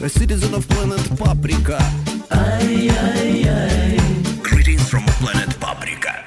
A citizen of planet Paprika. ay, ay, ay. Greetings from planet Paprika.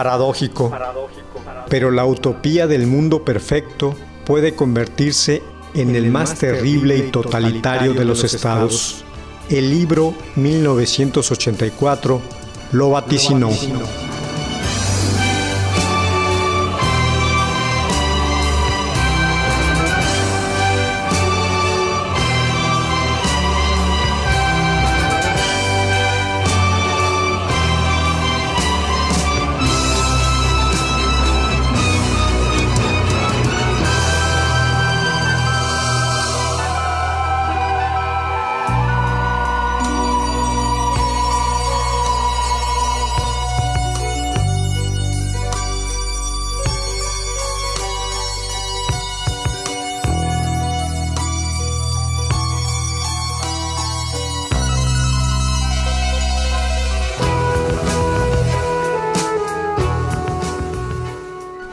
Paradójico, pero la utopía del mundo perfecto puede convertirse en el más terrible y totalitario de los estados. El libro 1984 lo vaticinó.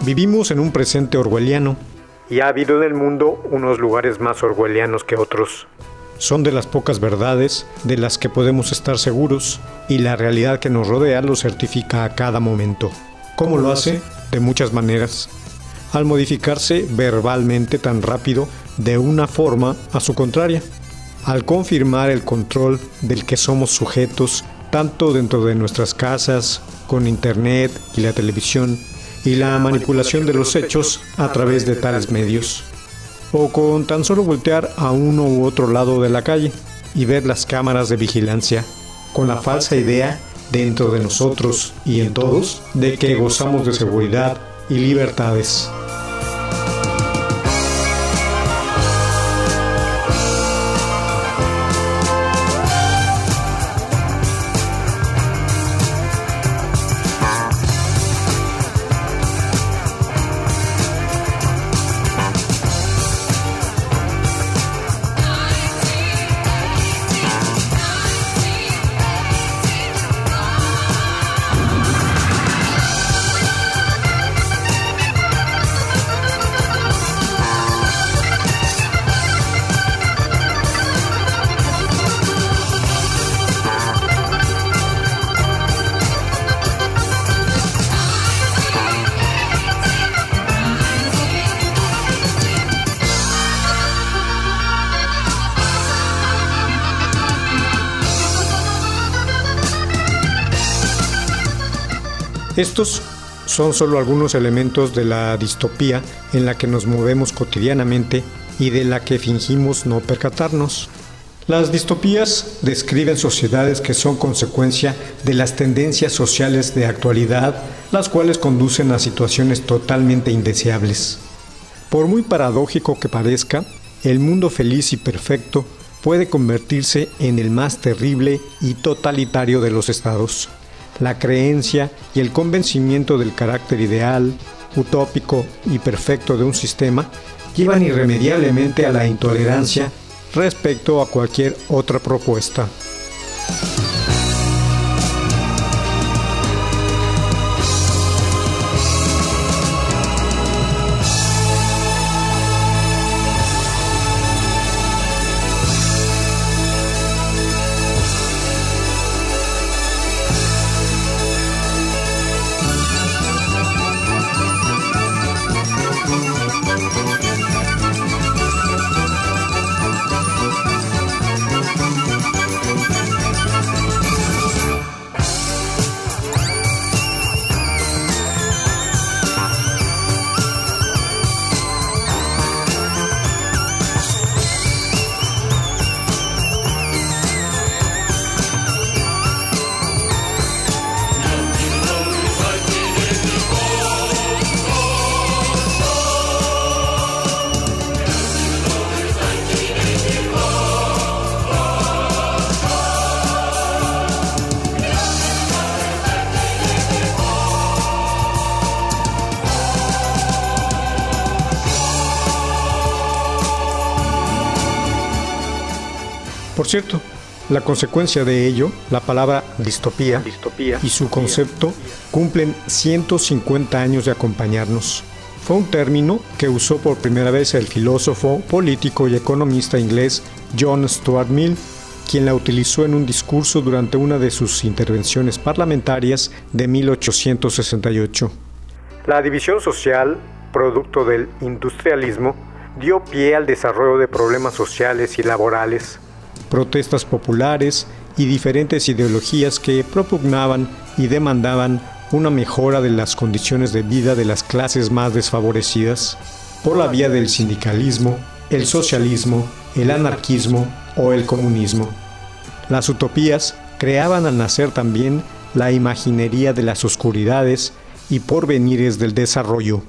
Vivimos en un presente orwelliano y ha habido en el mundo unos lugares más orwellianos que otros. Son de las pocas verdades de las que podemos estar seguros y la realidad que nos rodea lo certifica a cada momento. ¿Cómo lo hace? De muchas maneras. Al modificarse verbalmente tan rápido de una forma a su contraria. Al confirmar el control del que somos sujetos tanto dentro de nuestras casas, con internet y la televisión, y la manipulación de los hechos a través de tales medios. O con tan solo voltear a uno u otro lado de la calle y ver las cámaras de vigilancia, con la falsa idea dentro de nosotros y en todos de que gozamos de seguridad y libertades. Estos son solo algunos elementos de la distopía en la que nos movemos cotidianamente y de la que fingimos no percatarnos. Las distopías describen sociedades que son consecuencia de las tendencias sociales de actualidad, las cuales conducen a situaciones totalmente indeseables. Por muy paradójico que parezca, el mundo feliz y perfecto puede convertirse en el más terrible y totalitario de los estados. La creencia y el convencimiento del carácter ideal, utópico y perfecto de un sistema llevan irremediablemente a la intolerancia respecto a cualquier otra propuesta. Por cierto, la consecuencia de ello, la palabra distopía, y su concepto cumplen 150 años de acompañarnos. Fue un término que usó por primera vez el filósofo, político y economista inglés John Stuart Mill, quien la utilizó en un discurso durante una de sus intervenciones parlamentarias de 1868. La división social, producto del industrialismo, dio pie al desarrollo de problemas sociales y laborales protestas populares y diferentes ideologías que propugnaban y demandaban una mejora de las condiciones de vida de las clases más desfavorecidas por la vía del sindicalismo, el socialismo, el anarquismo o el comunismo. Las utopías creaban al nacer también la imaginería de las oscuridades y porvenires del desarrollo.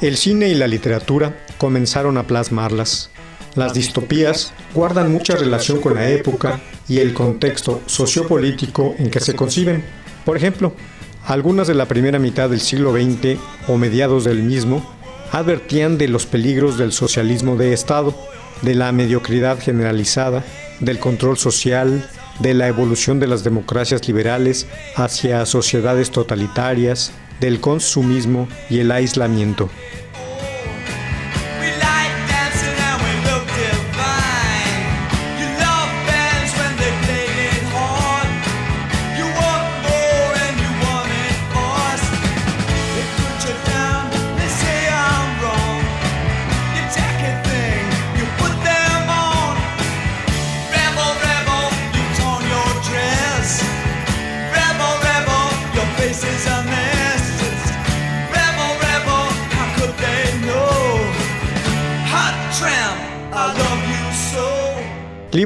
El cine y la literatura comenzaron a plasmarlas. Las distopías guardan mucha relación con la época y el contexto sociopolítico en que se conciben. Por ejemplo, algunas de la primera mitad del siglo XX o mediados del mismo advertían de los peligros del socialismo de Estado, de la mediocridad generalizada, del control social, de la evolución de las democracias liberales hacia sociedades totalitarias, del consumismo y el aislamiento.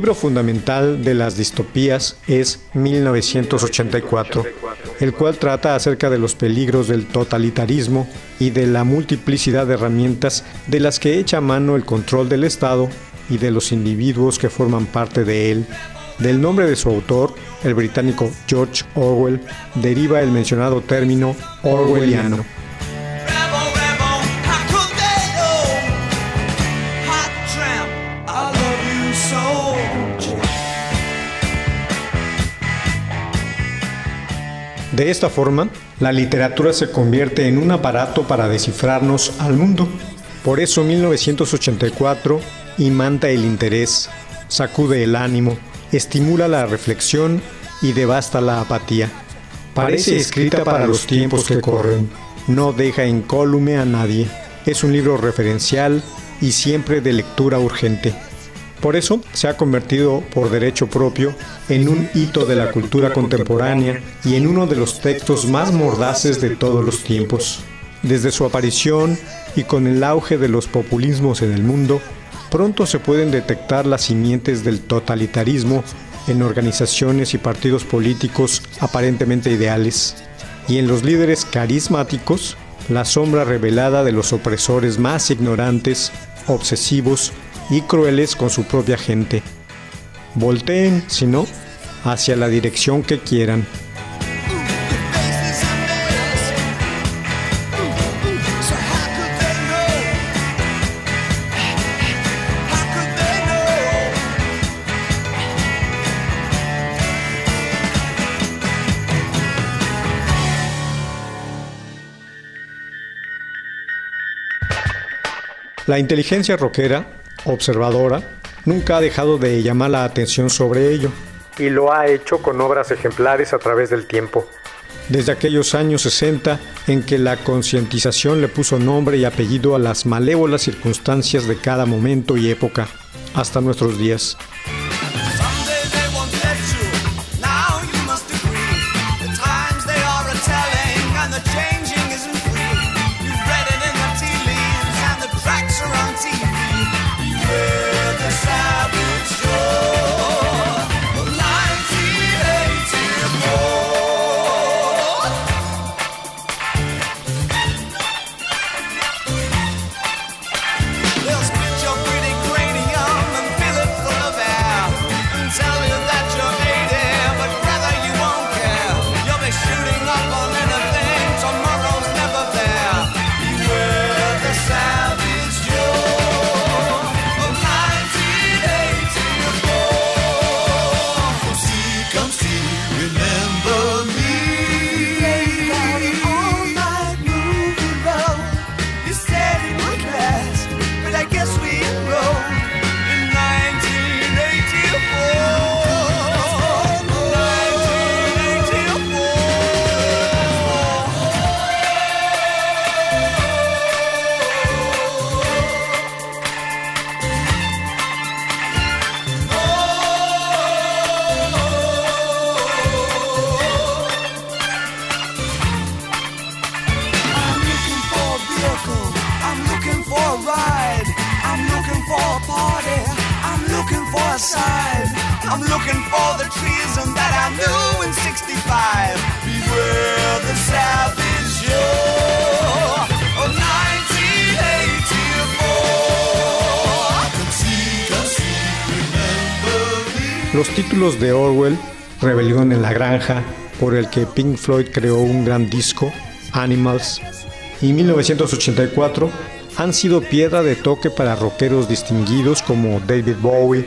Libro fundamental de las distopías es 1984, el cual trata acerca de los peligros del totalitarismo y de la multiplicidad de herramientas de las que echa mano el control del Estado y de los individuos que forman parte de él. Del nombre de su autor, el británico George Orwell, deriva el mencionado término orwelliano. De esta forma, la literatura se convierte en un aparato para descifrarnos al mundo. Por eso 1984 imanta el interés, sacude el ánimo, estimula la reflexión y devasta la apatía. Parece escrita para los tiempos que corren, no deja incólume a nadie. Es un libro referencial y siempre de lectura urgente. Por eso se ha convertido por derecho propio en un hito de la cultura contemporánea y en uno de los textos más mordaces de todos los tiempos. Desde su aparición y con el auge de los populismos en el mundo, pronto se pueden detectar las simientes del totalitarismo en organizaciones y partidos políticos aparentemente ideales, y en los líderes carismáticos, la sombra revelada de los opresores más ignorantes, obsesivos y crueles con su propia gente. Volteen, si no, hacia la dirección que quieran. La inteligencia rockera observadora, nunca ha dejado de llamar la atención sobre ello. Y lo ha hecho con obras ejemplares a través del tiempo. Desde aquellos años 60 en que la concientización le puso nombre y apellido a las malévolas circunstancias de cada momento y época, hasta nuestros días. Pink Floyd creó un gran disco, Animals, y 1984, han sido piedra de toque para rockeros distinguidos como David Bowie,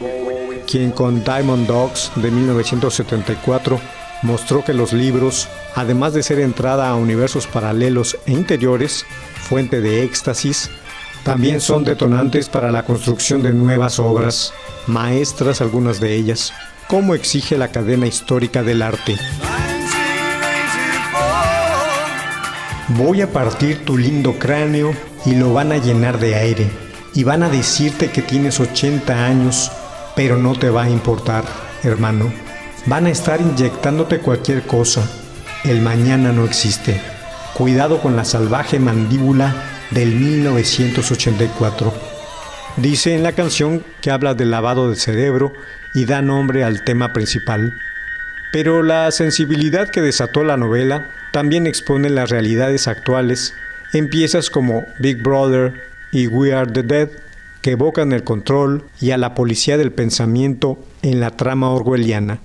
quien con Diamond Dogs de 1974 mostró que los libros, además de ser entrada a universos paralelos e interiores, fuente de éxtasis, también son detonantes para la construcción de nuevas obras, maestras algunas de ellas, como exige la cadena histórica del arte. Voy a partir tu lindo cráneo y lo van a llenar de aire. Y van a decirte que tienes 80 años, pero no te va a importar, hermano. Van a estar inyectándote cualquier cosa. El mañana no existe. Cuidado con la salvaje mandíbula del 1984. Dice en la canción que habla del lavado del cerebro y da nombre al tema principal. Pero la sensibilidad que desató la novela también expone las realidades actuales en piezas como Big Brother y We Are the Dead, que evocan el control y a la policía del pensamiento en la trama orwelliana.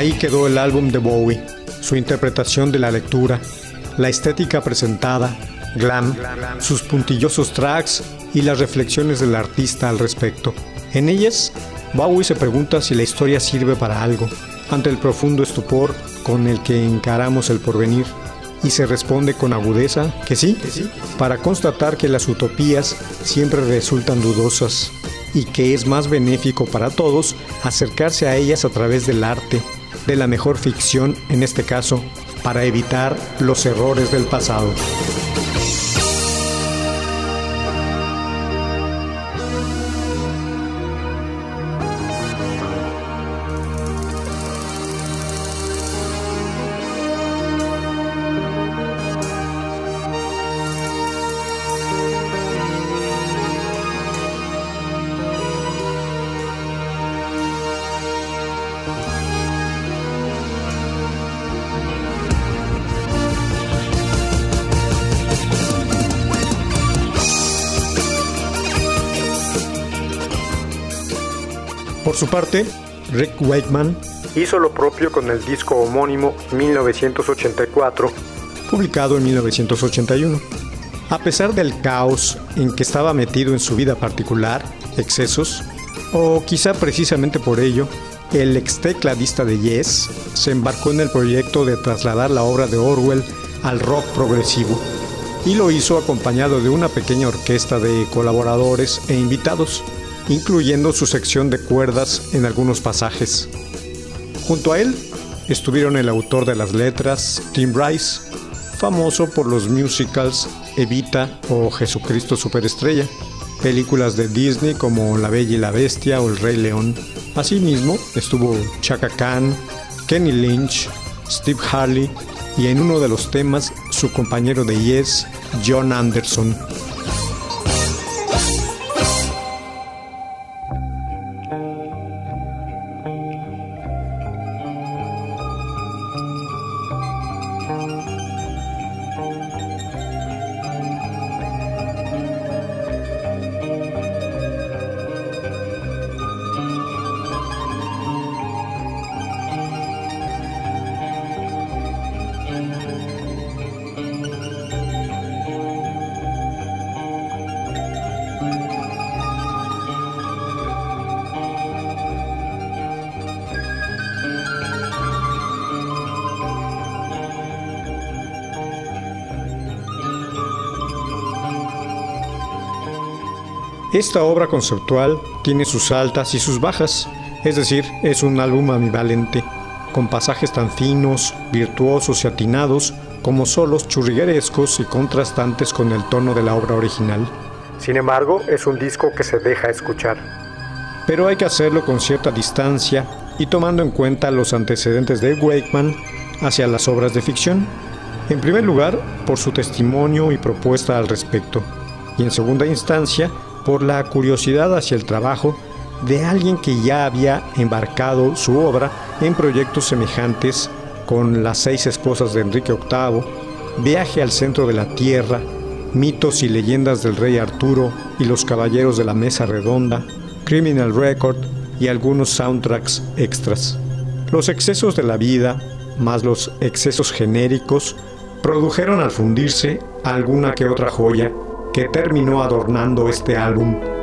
Ahí quedó el álbum de Bowie, su interpretación de la lectura, la estética presentada, glam, sus puntillosos tracks y las reflexiones del artista al respecto. En ellas, Bowie se pregunta si la historia sirve para algo, ante el profundo estupor con el que encaramos el porvenir, y se responde con agudeza que sí, para constatar que las utopías siempre resultan dudosas y que es más benéfico para todos acercarse a ellas a través del arte, de la mejor ficción en este caso, para evitar los errores del pasado. Parte, Rick Wakeman hizo lo propio con el disco homónimo 1984, publicado en 1981. A pesar del caos en que estaba metido en su vida particular, excesos, o quizá precisamente por ello, el ex tecladista de Yes se embarcó en el proyecto de trasladar la obra de Orwell al rock progresivo y lo hizo acompañado de una pequeña orquesta de colaboradores e invitados incluyendo su sección de cuerdas en algunos pasajes. Junto a él estuvieron el autor de las letras, Tim Rice, famoso por los musicals Evita o Jesucristo Superestrella, películas de Disney como La Bella y la Bestia o El Rey León. Asimismo estuvo Chaka Khan, Kenny Lynch, Steve Harley y en uno de los temas su compañero de Yes, John Anderson. Esta obra conceptual tiene sus altas y sus bajas, es decir, es un álbum ambivalente, con pasajes tan finos, virtuosos y atinados como solos churriguerescos y contrastantes con el tono de la obra original. Sin embargo, es un disco que se deja escuchar. Pero hay que hacerlo con cierta distancia y tomando en cuenta los antecedentes de Wakeman hacia las obras de ficción. En primer lugar, por su testimonio y propuesta al respecto. Y en segunda instancia, por la curiosidad hacia el trabajo de alguien que ya había embarcado su obra en proyectos semejantes con Las seis esposas de Enrique VIII, Viaje al centro de la Tierra, Mitos y leyendas del rey Arturo y los caballeros de la Mesa Redonda, Criminal Record y algunos soundtracks extras. Los excesos de la vida, más los excesos genéricos, produjeron al fundirse alguna que otra joya que terminó adornando este álbum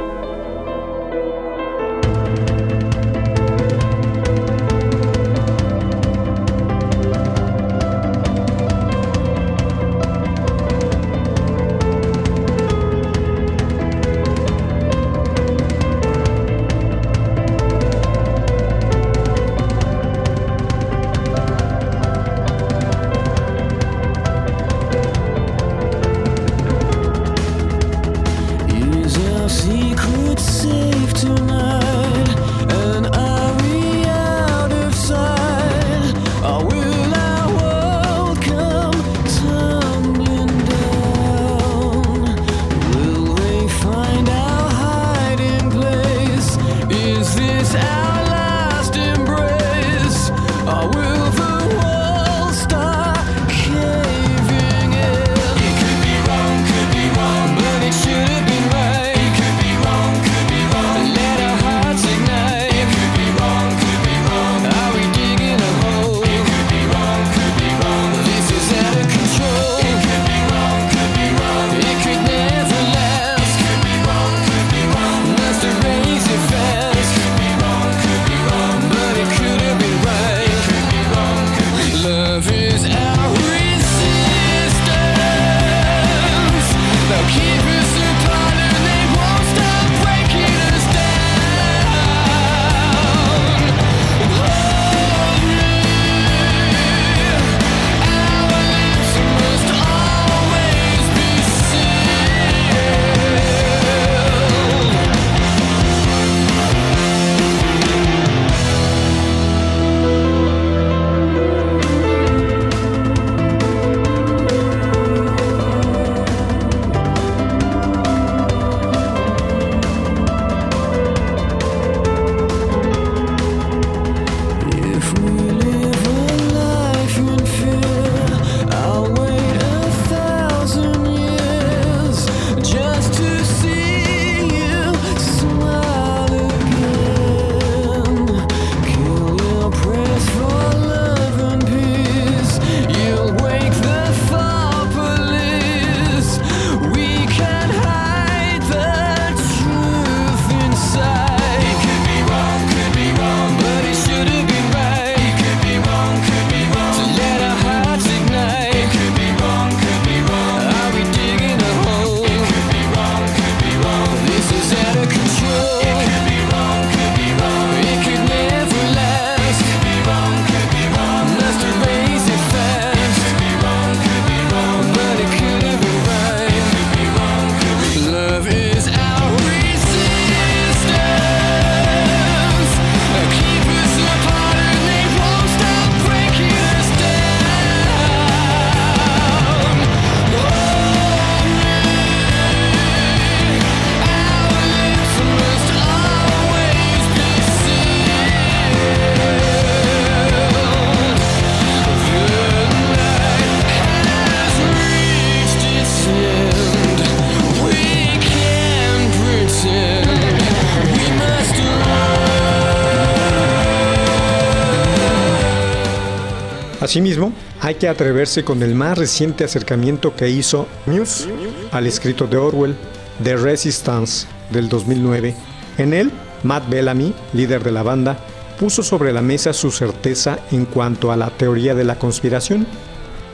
Asimismo, hay que atreverse con el más reciente acercamiento que hizo Muse al escrito de Orwell, The Resistance, del 2009. En él, Matt Bellamy, líder de la banda, puso sobre la mesa su certeza en cuanto a la teoría de la conspiración.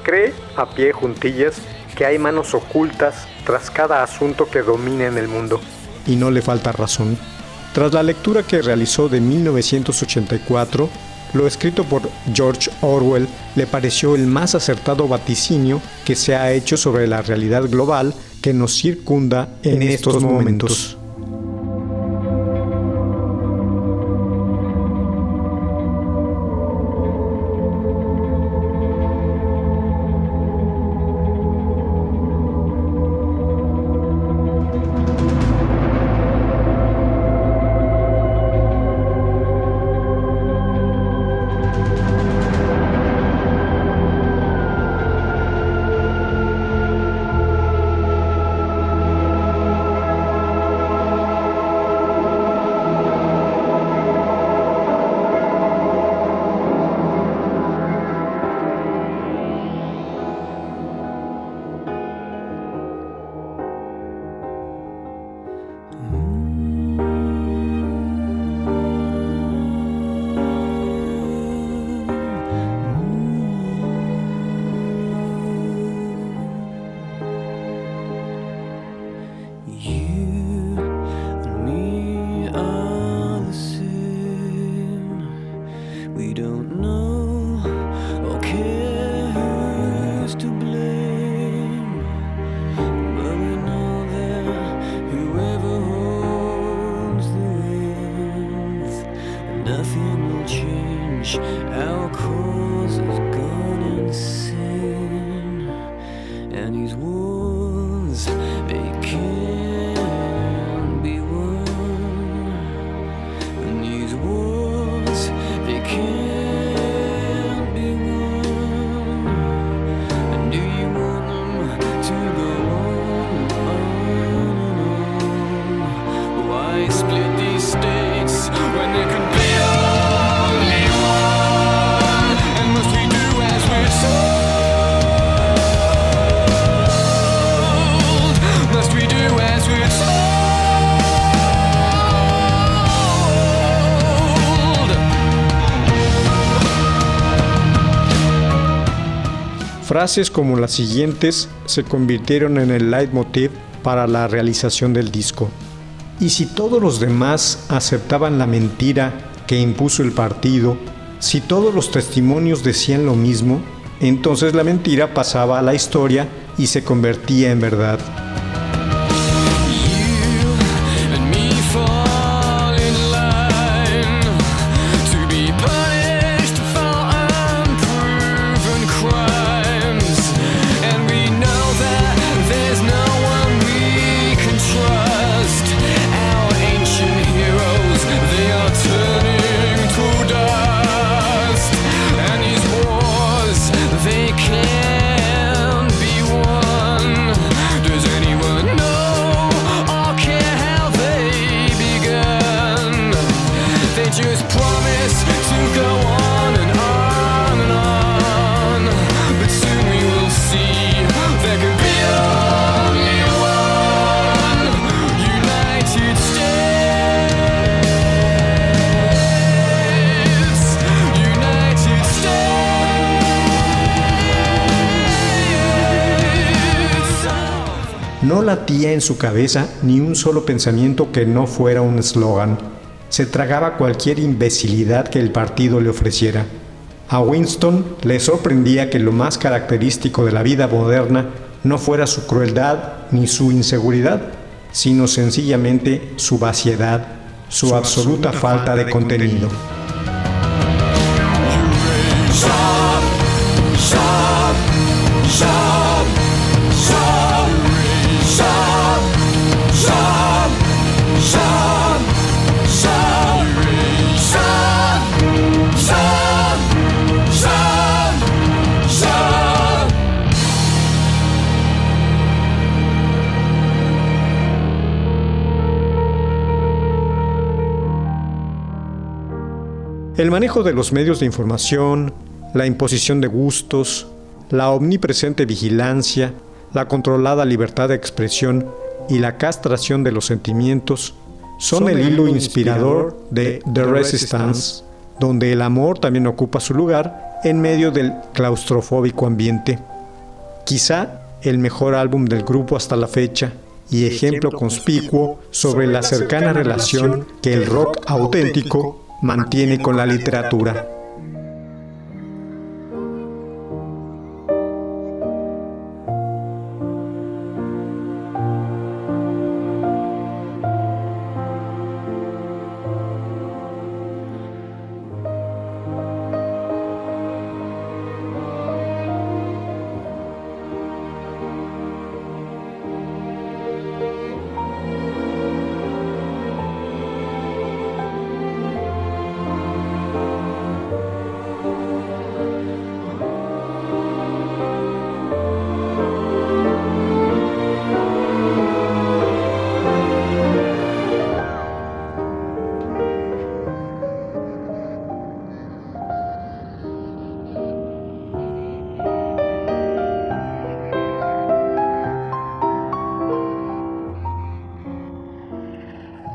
Cree, a pie juntillas, que hay manos ocultas tras cada asunto que domina en el mundo. Y no le falta razón. Tras la lectura que realizó de 1984, lo escrito por George Orwell le pareció el más acertado vaticinio que se ha hecho sobre la realidad global que nos circunda en, estos, momentos. Frases como las siguientes se convirtieron en el leitmotiv para la realización del disco. Y si todos los demás aceptaban la mentira que impuso el partido, si todos los testimonios decían lo mismo, entonces la mentira pasaba a la historia y se convertía en verdad. Latía en su cabeza ni un solo pensamiento que no fuera un eslogan. Se tragaba cualquier imbecilidad que el partido le ofreciera. A Winston le sorprendía que lo más característico de la vida moderna no fuera su crueldad ni su inseguridad, sino sencillamente su vaciedad, su, absoluta, falta, de, contenido. El manejo de los medios de información, la imposición de gustos, la omnipresente vigilancia, la controlada libertad de expresión y la castración de los sentimientos son el hilo inspirador de The Resistance, donde el amor también ocupa su lugar en medio del claustrofóbico ambiente. Quizá el mejor álbum del grupo hasta la fecha y ejemplo conspicuo sobre la cercana relación que el rock auténtico mantiene con la literatura.